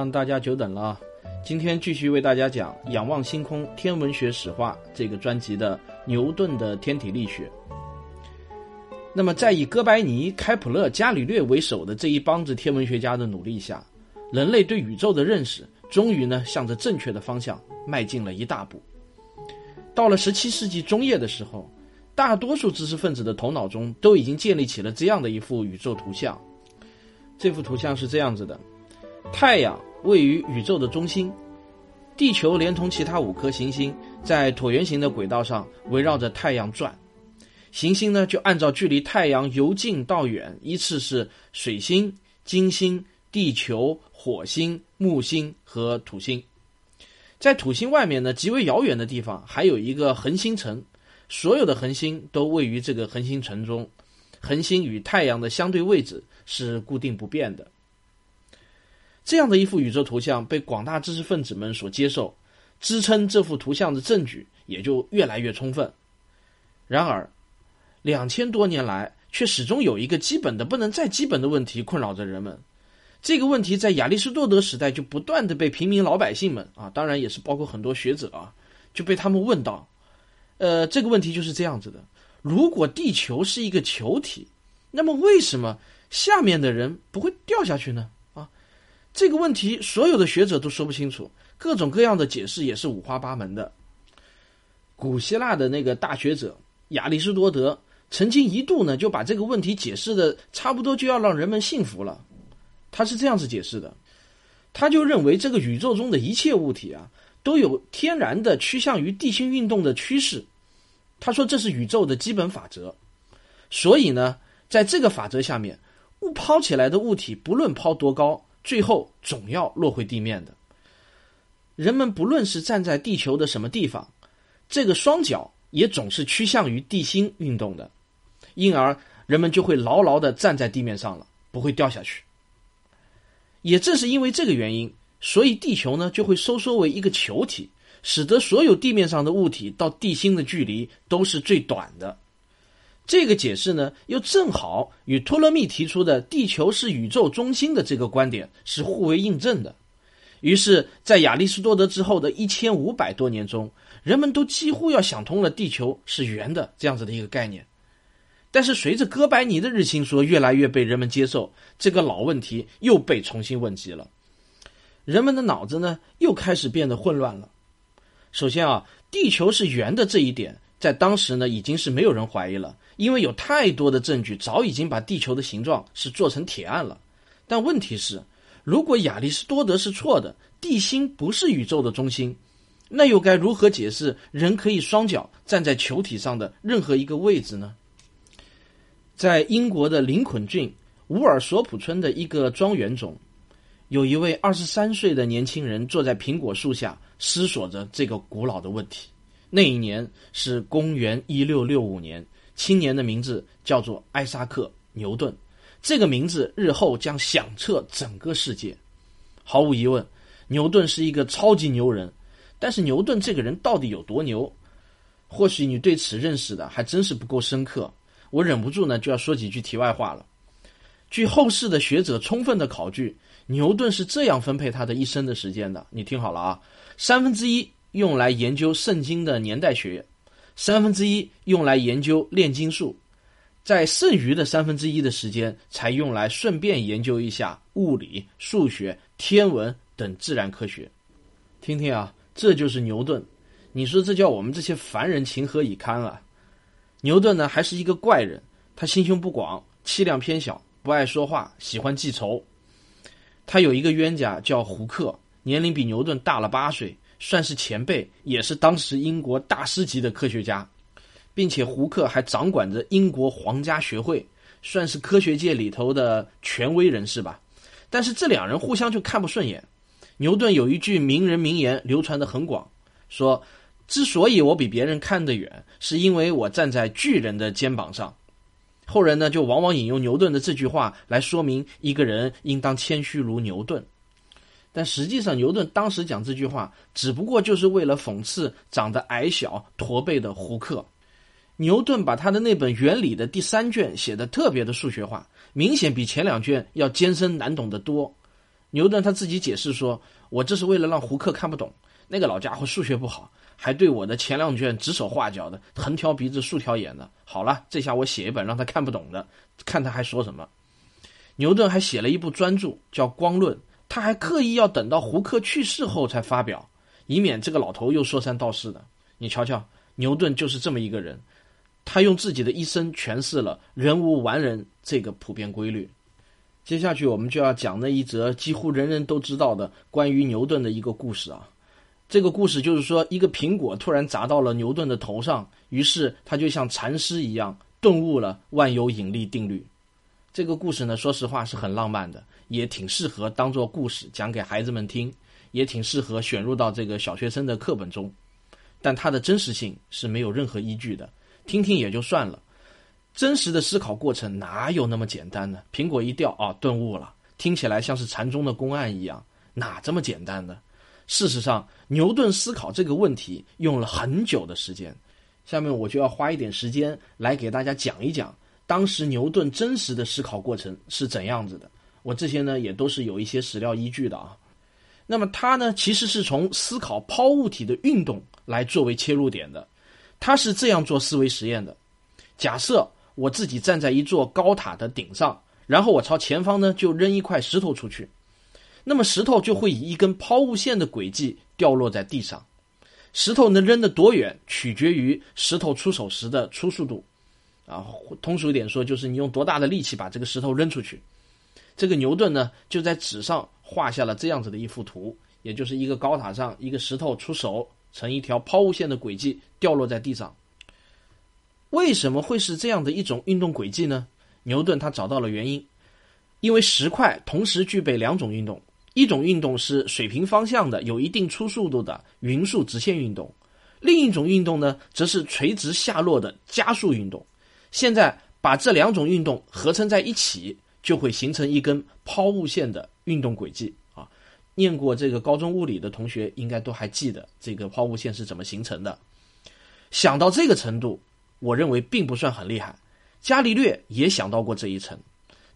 让大家久等了！今天继续为大家讲《仰望星空：天文学史话》这个专辑的牛顿的天体力学。那么，在以哥白尼、开普勒、伽利略为首的这一帮子天文学家的努力下，人类对宇宙的认识终于呢，向着正确的方向迈进了一大步。到了十七世纪中叶的时候，大多数知识分子的头脑中都已经建立起了这样的一幅宇宙图像。这幅图像是这样子的。太阳位于宇宙的中心，地球连同其他五颗行星在椭圆形的轨道上围绕着太阳转，行星呢就按照距离太阳由近到远，依次是水星、金星、地球、火星、木星和土星。在土星外面呢，极为遥远的地方还有一个恒星层，所有的恒星都位于这个恒星层中，恒星与太阳的相对位置是固定不变的。这样的一幅宇宙图像被广大知识分子们所接受，支撑这幅图像的证据也就越来越充分。然而，两千多年来却始终有一个基本的不能再基本的问题困扰着人们。这个问题在亚里士多德时代就不断的被平民老百姓们啊，当然也是包括很多学者啊，就被他们问到。呃，这个问题就是这样子的：如果地球是一个球体，那么为什么下面的人不会掉下去呢？这个问题，所有的学者都说不清楚，各种各样的解释也是五花八门的。古希腊的那个大学者亚里士多德曾经一度呢，就把这个问题解释的差不多就要让人们信服了。他是这样子解释的，他就认为这个宇宙中的一切物体啊，都有天然的趋向于地心运动的趋势。他说这是宇宙的基本法则。所以呢，在这个法则下面，物抛起来的物体不论抛多高。最后总要落回地面的。人们不论是站在地球的什么地方，这个双脚也总是趋向于地心运动的，因而人们就会牢牢的站在地面上了，不会掉下去。也正是因为这个原因，所以地球呢就会收缩为一个球体，使得所有地面上的物体到地心的距离都是最短的。这个解释呢，又正好与托勒密提出的地球是宇宙中心的这个观点是互为印证的。于是，在亚里士多德之后的一千五百多年中，人们都几乎要想通了地球是圆的这样子的一个概念。但是，随着哥白尼的日心说越来越被人们接受，这个老问题又被重新问及了。人们的脑子呢，又开始变得混乱了。首先啊，地球是圆的这一点。在当时呢，已经是没有人怀疑了，因为有太多的证据早已经把地球的形状是做成铁案了。但问题是，如果亚里士多德是错的，地心不是宇宙的中心，那又该如何解释人可以双脚站在球体上的任何一个位置呢？在英国的林肯郡乌尔索普村的一个庄园中，有一位二十三岁的年轻人坐在苹果树下思索着这个古老的问题。那一年是公元一六六五年，青年的名字叫做艾萨克·牛顿，这个名字日后将响彻整个世界。毫无疑问，牛顿是一个超级牛人。但是牛顿这个人到底有多牛？或许你对此认识的还真是不够深刻。我忍不住呢就要说几句题外话了。据后世的学者充分的考据，牛顿是这样分配他的一生的时间的。你听好了啊，三分之一。用来研究圣经的年代学，三分之一用来研究炼金术，在剩余的三分之一的时间，才用来顺便研究一下物理、数学、天文等自然科学。听听啊，这就是牛顿。你说这叫我们这些凡人情何以堪啊？牛顿呢，还是一个怪人。他心胸不广，气量偏小，不爱说话，喜欢记仇。他有一个冤家叫胡克，年龄比牛顿大了八岁。算是前辈，也是当时英国大师级的科学家，并且胡克还掌管着英国皇家学会，算是科学界里头的权威人士吧。但是这两人互相就看不顺眼，牛顿有一句名人名言流传的很广，说：“之所以我比别人看得远，是因为我站在巨人的肩膀上。”后人呢，就往往引用牛顿的这句话来说明一个人应当谦虚如牛顿。但实际上，牛顿当时讲这句话，只不过就是为了讽刺长得矮小、驼背的胡克。牛顿把他的那本《原理》的第三卷写的特别的数学化，明显比前两卷要艰深难懂得多。牛顿他自己解释说：“我这是为了让胡克看不懂，那个老家伙数学不好，还对我的前两卷指手画脚的，横挑鼻子竖挑眼的。好了，这下我写一本让他看不懂的，看他还说什么。”牛顿还写了一部专著叫《光论》。他还刻意要等到胡克去世后才发表，以免这个老头又说三道四的。你瞧瞧，牛顿就是这么一个人，他用自己的一生诠释了“人无完人”这个普遍规律。接下去我们就要讲那一则几乎人人都知道的关于牛顿的一个故事啊。这个故事就是说，一个苹果突然砸到了牛顿的头上，于是他就像禅师一样顿悟了万有引力定律。这个故事呢，说实话是很浪漫的。也挺适合当做故事讲给孩子们听，也挺适合选入到这个小学生的课本中，但它的真实性是没有任何依据的，听听也就算了。真实的思考过程哪有那么简单呢？苹果一掉啊，顿悟了，听起来像是禅宗的公案一样，哪这么简单呢？事实上，牛顿思考这个问题用了很久的时间。下面我就要花一点时间来给大家讲一讲，当时牛顿真实的思考过程是怎样子的。我这些呢也都是有一些史料依据的啊。那么他呢其实是从思考抛物体的运动来作为切入点的。他是这样做思维实验的：假设我自己站在一座高塔的顶上，然后我朝前方呢就扔一块石头出去，那么石头就会以一根抛物线的轨迹掉落在地上。石头能扔得多远，取决于石头出手时的初速度。啊，通俗一点说，就是你用多大的力气把这个石头扔出去。这个牛顿呢，就在纸上画下了这样子的一幅图，也就是一个高塔上一个石头出手，成一条抛物线的轨迹掉落在地上。为什么会是这样的一种运动轨迹呢？牛顿他找到了原因，因为石块同时具备两种运动，一种运动是水平方向的、有一定初速度的匀速直线运动，另一种运动呢，则是垂直下落的加速运动。现在把这两种运动合成在一起。就会形成一根抛物线的运动轨迹啊！念过这个高中物理的同学应该都还记得这个抛物线是怎么形成的。想到这个程度，我认为并不算很厉害。伽利略也想到过这一层，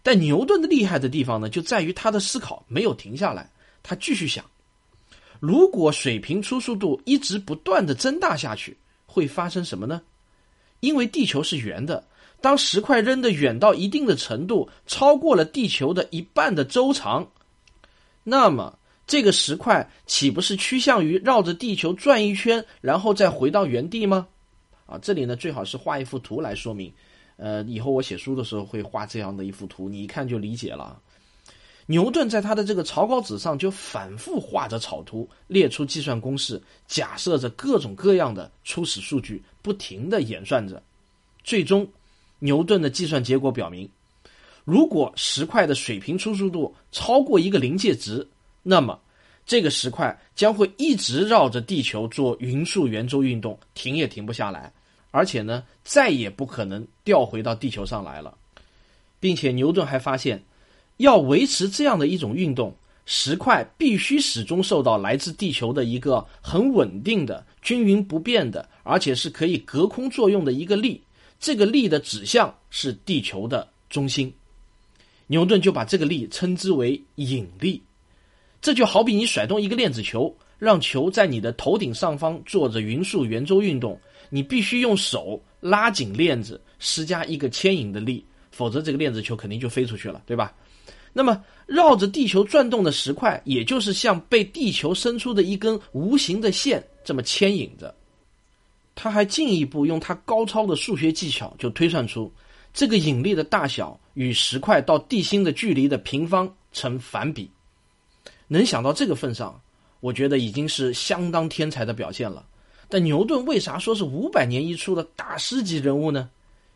但牛顿的厉害的地方呢，就在于他的思考没有停下来，他继续想：如果水平初速度一直不断的增大下去，会发生什么呢？因为地球是圆的。当石块扔得远到一定的程度，超过了地球的一半的周长，那么这个石块岂不是趋向于绕着地球转一圈，然后再回到原地吗？啊，这里呢最好是画一幅图来说明。呃，以后我写书的时候会画这样的一幅图，你一看就理解了。牛顿在他的这个草稿纸上就反复画着草图，列出计算公式，假设着各种各样的初始数据，不停的演算着，最终。牛顿的计算结果表明，如果石块的水平初速度超过一个临界值，那么这个石块将会一直绕着地球做匀速圆周运动，停也停不下来，而且呢，再也不可能掉回到地球上来了。并且牛顿还发现，要维持这样的一种运动，石块必须始终受到来自地球的一个很稳定的、均匀不变的，而且是可以隔空作用的一个力。这个力的指向是地球的中心，牛顿就把这个力称之为引力。这就好比你甩动一个链子球，让球在你的头顶上方做着匀速圆周运动，你必须用手拉紧链子，施加一个牵引的力，否则这个链子球肯定就飞出去了，对吧？那么绕着地球转动的石块，也就是像被地球伸出的一根无形的线这么牵引着。他还进一步用他高超的数学技巧，就推算出这个引力的大小与石块到地心的距离的平方成反比。能想到这个份上，我觉得已经是相当天才的表现了。但牛顿为啥说是五百年一出的大师级人物呢？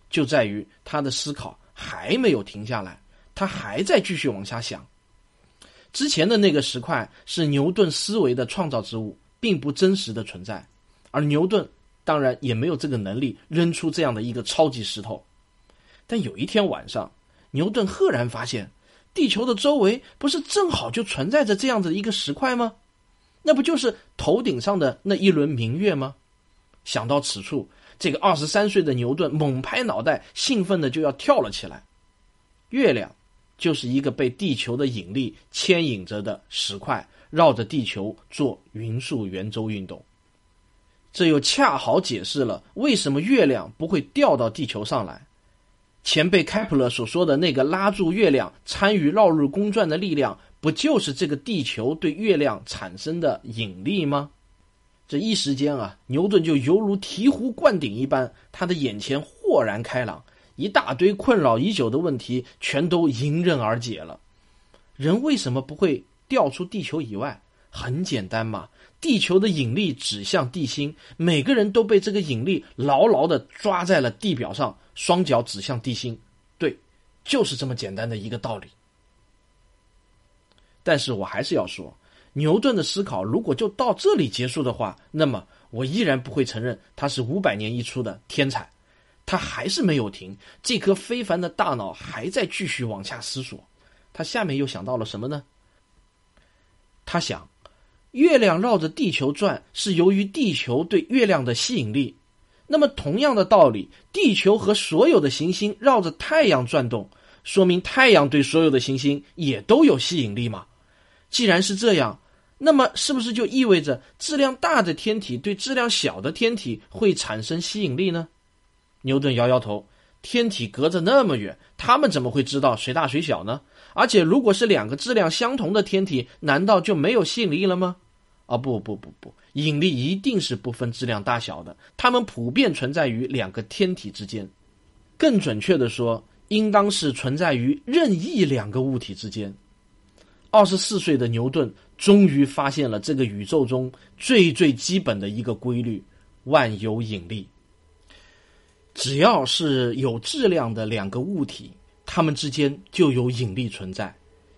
就在于他的思考还没有停下来，他还在继续往下想。之前的那个石块是牛顿思维的创造之物，并不真实的存在，而牛顿当然也没有这个能力扔出这样的一个超级石头。但有一天晚上，牛顿赫然发现，地球的周围不是正好就存在着这样的一个石块吗？那不就是头顶上的那一轮明月吗？想到此处，这个二十三岁的牛顿猛拍脑袋，兴奋的就要跳了起来。月亮。就是一个被地球的引力牵引着的石块，绕着地球做匀速圆周运动。这又恰好解释了为什么月亮不会掉到地球上来。前辈开普勒所说的那个拉住月亮参与绕日公转的力量，不就是这个地球对月亮产生的引力吗？这一时间啊，牛顿就犹如醍醐灌顶一般，他的眼前豁然开朗。一大堆困扰已久的问题全都迎刃而解了。人为什么不会掉出地球以外？很简单嘛，地球的引力指向地心，每个人都被这个引力牢牢的抓在了地表上，双脚指向地心。对，就是这么简单的一个道理。但是我还是要说，牛顿的思考如果就到这里结束的话，那么我依然不会承认他是五百年一出的天才。他还是没有停，这颗非凡的大脑还在继续往下思索。他下面又想到了什么呢？他想，月亮绕着地球转是由于地球对月亮的吸引力。那么同样的道理，地球和所有的行星绕着太阳转动，说明太阳对所有的行星也都有吸引力吗？既然是这样，那么是不是就意味着质量大的天体对质量小的天体会产生吸引力呢？牛顿摇摇头，天体隔着那么远，他们怎么会知道谁大谁小呢？而且，如果是两个质量相同的天体，难道就没有吸引力了吗？啊，不不不不，引力一定是不分质量大小的，它们普遍存在于两个天体之间。更准确的说，应当是存在于任意两个物体之间。二十四岁的牛顿终于发现了这个宇宙中最最基本的一个规律——万有引力。只要是有质量的两个物体，它们之间就有引力存在。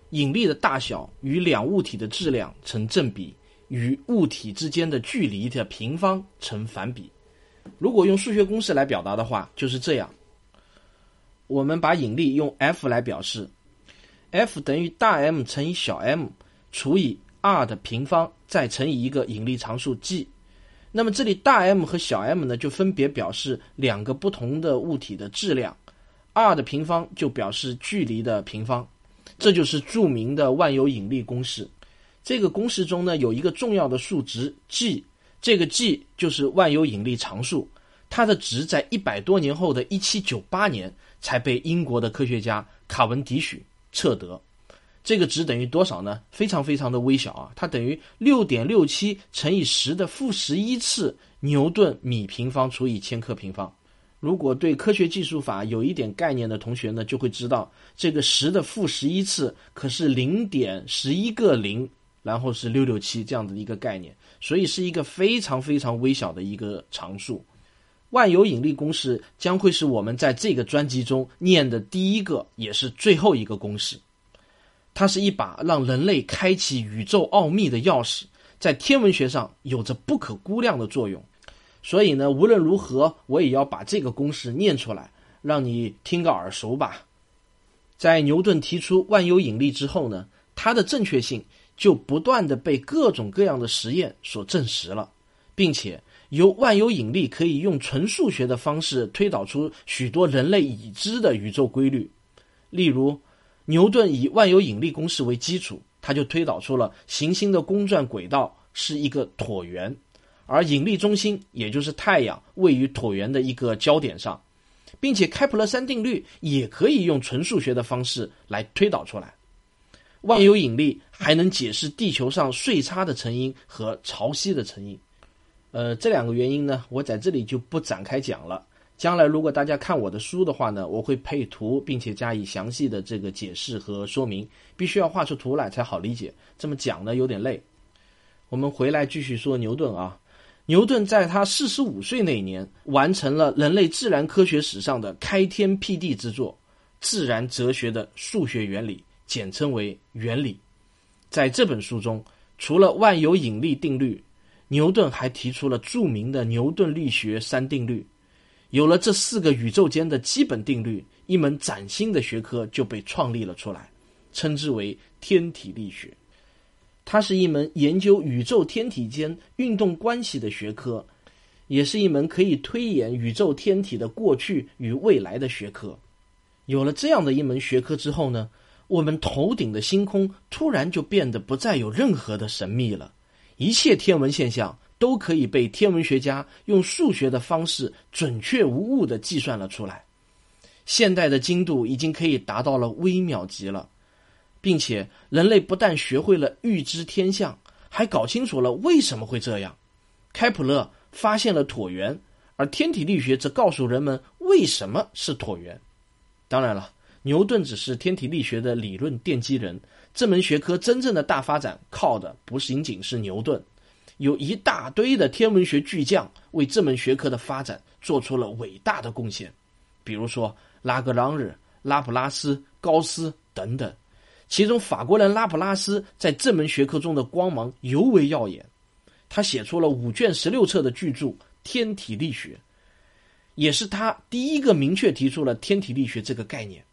引力的大小与两物体的质量成正比，与物体之间的距离的平方成反比。如果用数学公式来表达的话，就是这样。我们把引力用 F 来表示，F 等于大 M 乘以小 m 除以 r 的平方，再乘以一个引力常数 G。那么这里大 M 和小 m 呢，就分别表示两个不同的物体的质量，r 的平方就表示距离的平方，这就是著名的万有引力公式。这个公式中呢，有一个重要的数值 G，这个 G 就是万有引力常数，它的值在一百多年后的一七九八年才被英国的科学家卡文迪许测得。这个值等于多少呢？非常非常的微小啊，它等于六点六七乘以十的负十一次牛顿米平方除以千克平方。如果对科学技术法有一点概念的同学呢，就会知道这个十的负十一次可是零点十一个零，然后是六六七这样的一个概念，所以是一个非常非常微小的一个常数。万有引力公式将会是我们在这个专辑中念的第一个，也是最后一个公式。它是一把让人类开启宇宙奥秘的钥匙，在天文学上有着不可估量的作用。所以呢，无论如何，我也要把这个公式念出来，让你听个耳熟吧。在牛顿提出万有引力之后呢，它的正确性就不断的被各种各样的实验所证实了，并且由万有引力可以用纯数学的方式推导出许多人类已知的宇宙规律，例如。牛顿以万有引力公式为基础，他就推导出了行星的公转轨道是一个椭圆，而引力中心也就是太阳位于椭圆的一个焦点上，并且开普勒三定律也可以用纯数学的方式来推导出来。万有引力还能解释地球上岁差的成因和潮汐的成因。呃，这两个原因呢，我在这里就不展开讲了。将来如果大家看我的书的话呢，我会配图，并且加以详细的这个解释和说明，必须要画出图来才好理解。这么讲呢有点累。我们回来继续说牛顿啊，牛顿在他四十五岁那年完成了人类自然科学史上的开天辟地之作——自然哲学的数学原理，简称为原理。在这本书中，除了万有引力定律，牛顿还提出了著名的牛顿力学三定律。有了这四个宇宙间的基本定律，一门崭新的学科就被创立了出来，称之为天体力学。它是一门研究宇宙天体间运动关系的学科，也是一门可以推演宇宙天体的过去与未来的学科。有了这样的一门学科之后呢，我们头顶的星空突然就变得不再有任何的神秘了，一切天文现象。都可以被天文学家用数学的方式准确无误的计算了出来。现代的精度已经可以达到了微秒级了，并且人类不但学会了预知天象，还搞清楚了为什么会这样。开普勒发现了椭圆，而天体力学则告诉人们为什么是椭圆。当然了，牛顿只是天体力学的理论奠基人，这门学科真正的大发展靠的不仅仅是牛顿。有一大堆的天文学巨匠为这门学科的发展做出了伟大的贡献，比如说拉格朗日、拉普拉斯、高斯等等。其中，法国人拉普拉斯在这门学科中的光芒尤为耀眼。他写出了五卷十六册的巨著《天体力学》，也是他第一个明确提出了天体力学这个概念。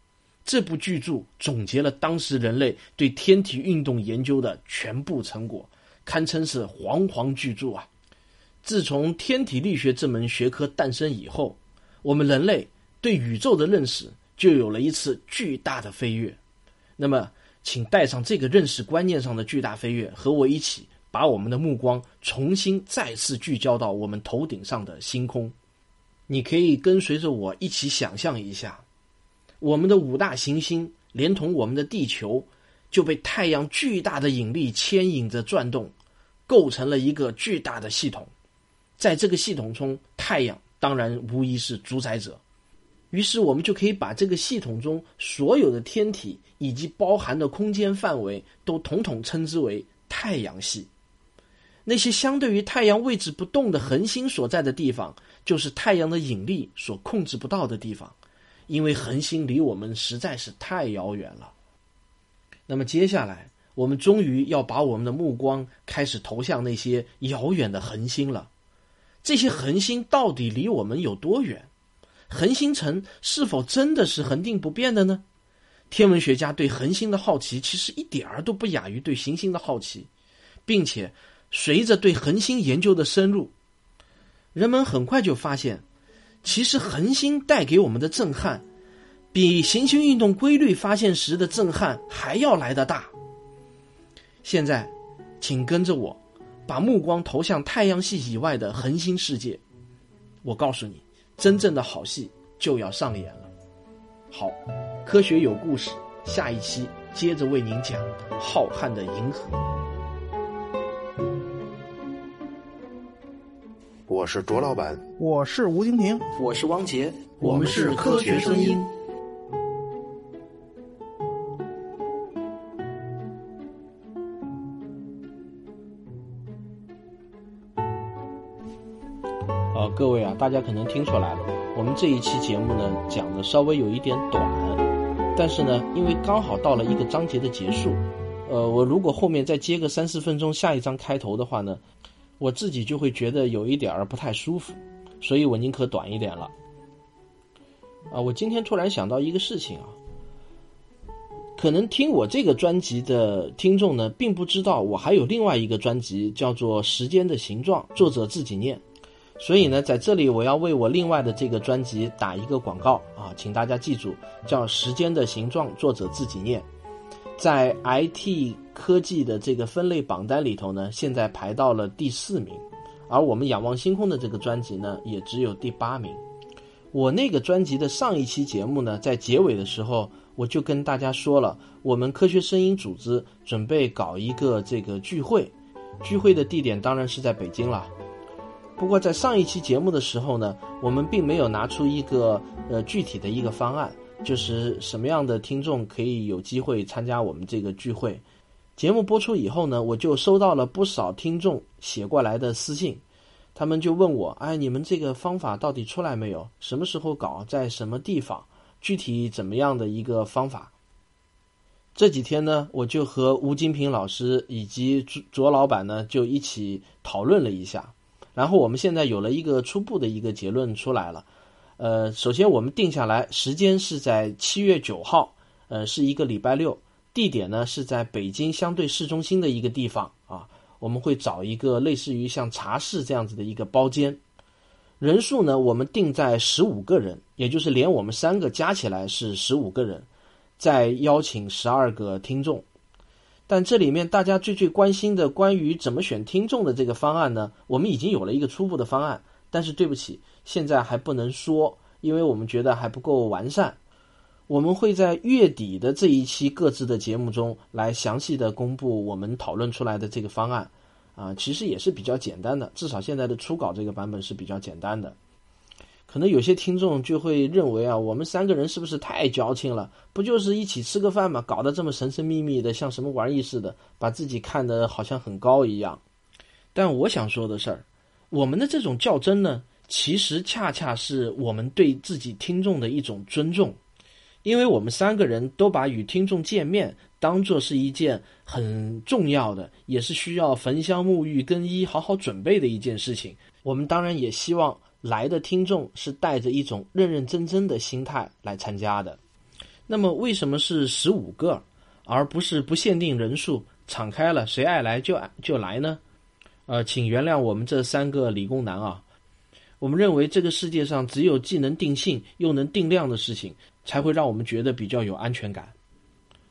这部巨著总结了当时人类对天体运动研究的全部成果。堪称是煌煌巨著啊！自从天体力学这门学科诞生以后，我们人类对宇宙的认识就有了一次巨大的飞跃。那么，请带上这个认识观念上的巨大飞跃，和我一起把我们的目光重新再次聚焦到我们头顶上的星空。你可以跟随着我一起想象一下，我们的五大行星连同我们的地球，就被太阳巨大的引力牵引着转动。构成了一个巨大的系统，在这个系统中，太阳当然无疑是主宰者。于是，我们就可以把这个系统中所有的天体以及包含的空间范围都统统称之为太阳系。那些相对于太阳位置不动的恒星所在的地方，就是太阳的引力所控制不到的地方，因为恒星离我们实在是太遥远了。那么，接下来。我们终于要把我们的目光开始投向那些遥远的恒星了。这些恒星到底离我们有多远？恒星层是否真的是恒定不变的呢？天文学家对恒星的好奇其实一点儿都不亚于对行星的好奇，并且随着对恒星研究的深入，人们很快就发现，其实恒星带给我们的震撼，比行星运动规律发现时的震撼还要来得大。现在，请跟着我，把目光投向太阳系以外的恒星世界。我告诉你，真正的好戏就要上演了。好，科学有故事，下一期接着为您讲浩瀚的银河。我是卓老板，我是吴京平，我是汪杰，我们是科学声音。各位啊，大家可能听出来了，我们这一期节目呢讲的稍微有一点短，但是呢，因为刚好到了一个章节的结束，呃，我如果后面再接个三四分钟下一章开头的话呢，我自己就会觉得有一点儿不太舒服，所以我宁可短一点了。啊，我今天突然想到一个事情啊，可能听我这个专辑的听众呢，并不知道我还有另外一个专辑叫做《时间的形状》，作者自己念。所以呢，在这里我要为我另外的这个专辑打一个广告啊，请大家记住，叫《时间的形状》，作者自己念，在 IT 科技的这个分类榜单里头呢，现在排到了第四名，而我们仰望星空的这个专辑呢，也只有第八名。我那个专辑的上一期节目呢，在结尾的时候我就跟大家说了，我们科学声音组织准备搞一个这个聚会，聚会的地点当然是在北京了。不过在上一期节目的时候呢，我们并没有拿出一个呃具体的一个方案，就是什么样的听众可以有机会参加我们这个聚会。节目播出以后呢，我就收到了不少听众写过来的私信，他们就问我：哎，你们这个方法到底出来没有？什么时候搞？在什么地方？具体怎么样的一个方法？这几天呢，我就和吴金平老师以及卓卓老板呢，就一起讨论了一下，然后我们现在有了一个初步的一个结论出来了。呃，首先我们定下来时间是在七月九号，呃，是一个礼拜六，地点呢是在北京相对市中心的一个地方啊，我们会找一个类似于像茶室这样子的一个包间，人数呢我们定在十五个人，也就是连我们三个加起来是十五个人。再邀请十二个听众，但这里面大家最最关心的关于怎么选听众的这个方案呢？我们已经有了一个初步的方案，但是对不起，现在还不能说，因为我们觉得还不够完善。我们会在月底的这一期各自的节目中来详细的公布我们讨论出来的这个方案，啊，其实也是比较简单的，至少现在的初稿这个版本是比较简单的。可能有些听众就会认为啊，我们三个人是不是太矫情了？不就是一起吃个饭吗？搞得这么神神秘秘的，像什么玩意似的，把自己看得好像很高一样。但我想说的事儿，我们的这种较真呢，其实恰恰是我们对自己听众的一种尊重，因为我们三个人都把与听众见面当做是一件很重要的，也是需要焚香沐浴、更衣、好好准备的一件事情。我们当然也希望。来的听众是带着一种认认真真的心态来参加的，那么为什么是十五个，而不是不限定人数，敞开了谁爱来就就来呢？呃，请原谅我们这三个理工男啊，我们认为这个世界上只有既能定性又能定量的事情，才会让我们觉得比较有安全感。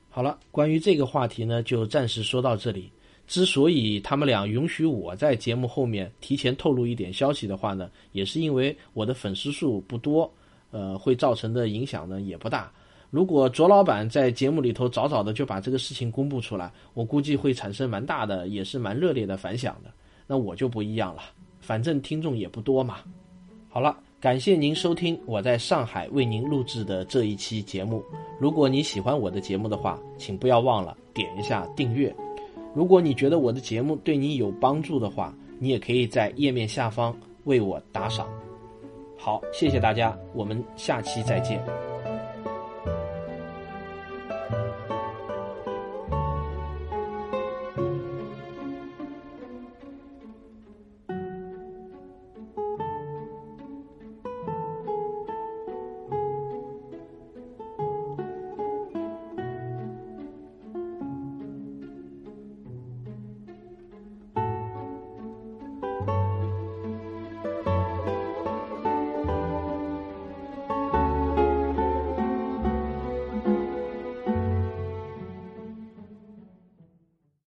好了，关于这个话题呢，就暂时说到这里。之所以他们俩允许我在节目后面提前透露一点消息的话呢，也是因为我的粉丝数不多，呃，会造成的影响呢也不大。如果卓老板在节目里头早早的就把这个事情公布出来，我估计会产生蛮大的，也是蛮热烈的反响的。那我就不一样了，反正听众也不多嘛。好了，感谢您收听我在上海为您录制的这一期节目。如果你喜欢我的节目的话，请不要忘了点一下订阅。如果你觉得我的节目对你有帮助的话，你也可以在页面下方为我打赏。好，谢谢大家，我们下期再见。